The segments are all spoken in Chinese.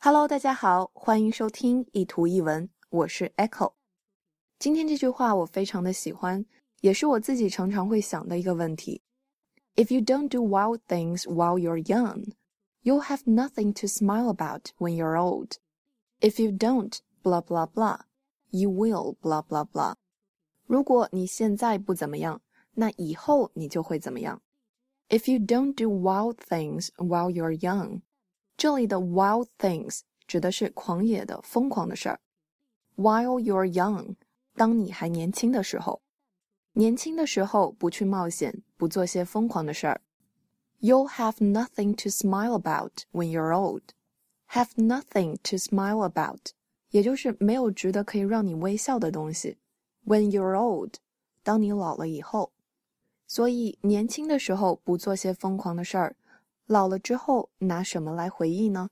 Hello，大家好，欢迎收听一图一文，我是 Echo。今天这句话我非常的喜欢，也是我自己常常会想的一个问题。If you don't do wild things while you're young, you'll have nothing to smile about when you're old. If you don't, blah blah blah, you will blah blah blah. 如果你现在不怎么样，那以后你就会怎么样。If you don't do wild things while you're young, 这里的 wild things 指的是狂野的、疯狂的事儿。While you're young，当你还年轻的时候，年轻的时候不去冒险，不做些疯狂的事儿。You'll have nothing to smile about when you're old. Have nothing to smile about，也就是没有值得可以让你微笑的东西。When you're old，当你老了以后。所以年轻的时候不做些疯狂的事儿。 老了之后拿什么来回忆呢？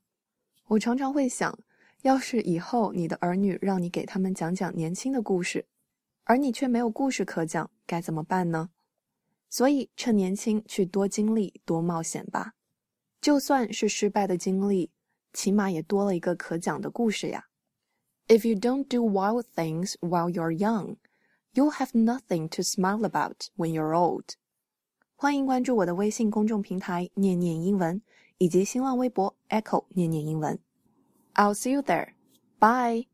我常常会想，要是以后你的儿女让你给他们讲讲年轻的故事，而你却没有故事可讲，该怎么办呢？所以趁年轻去多经历、多冒险吧，就算是失败的经历，起码也多了一个可讲的故事呀。If you don't do wild things while you're young, you'll have nothing to smile about when you're old. 欢迎关注我的微信公众平台“念念英文”以及新浪微博 “Echo 念念英文”。I'll see you there. Bye.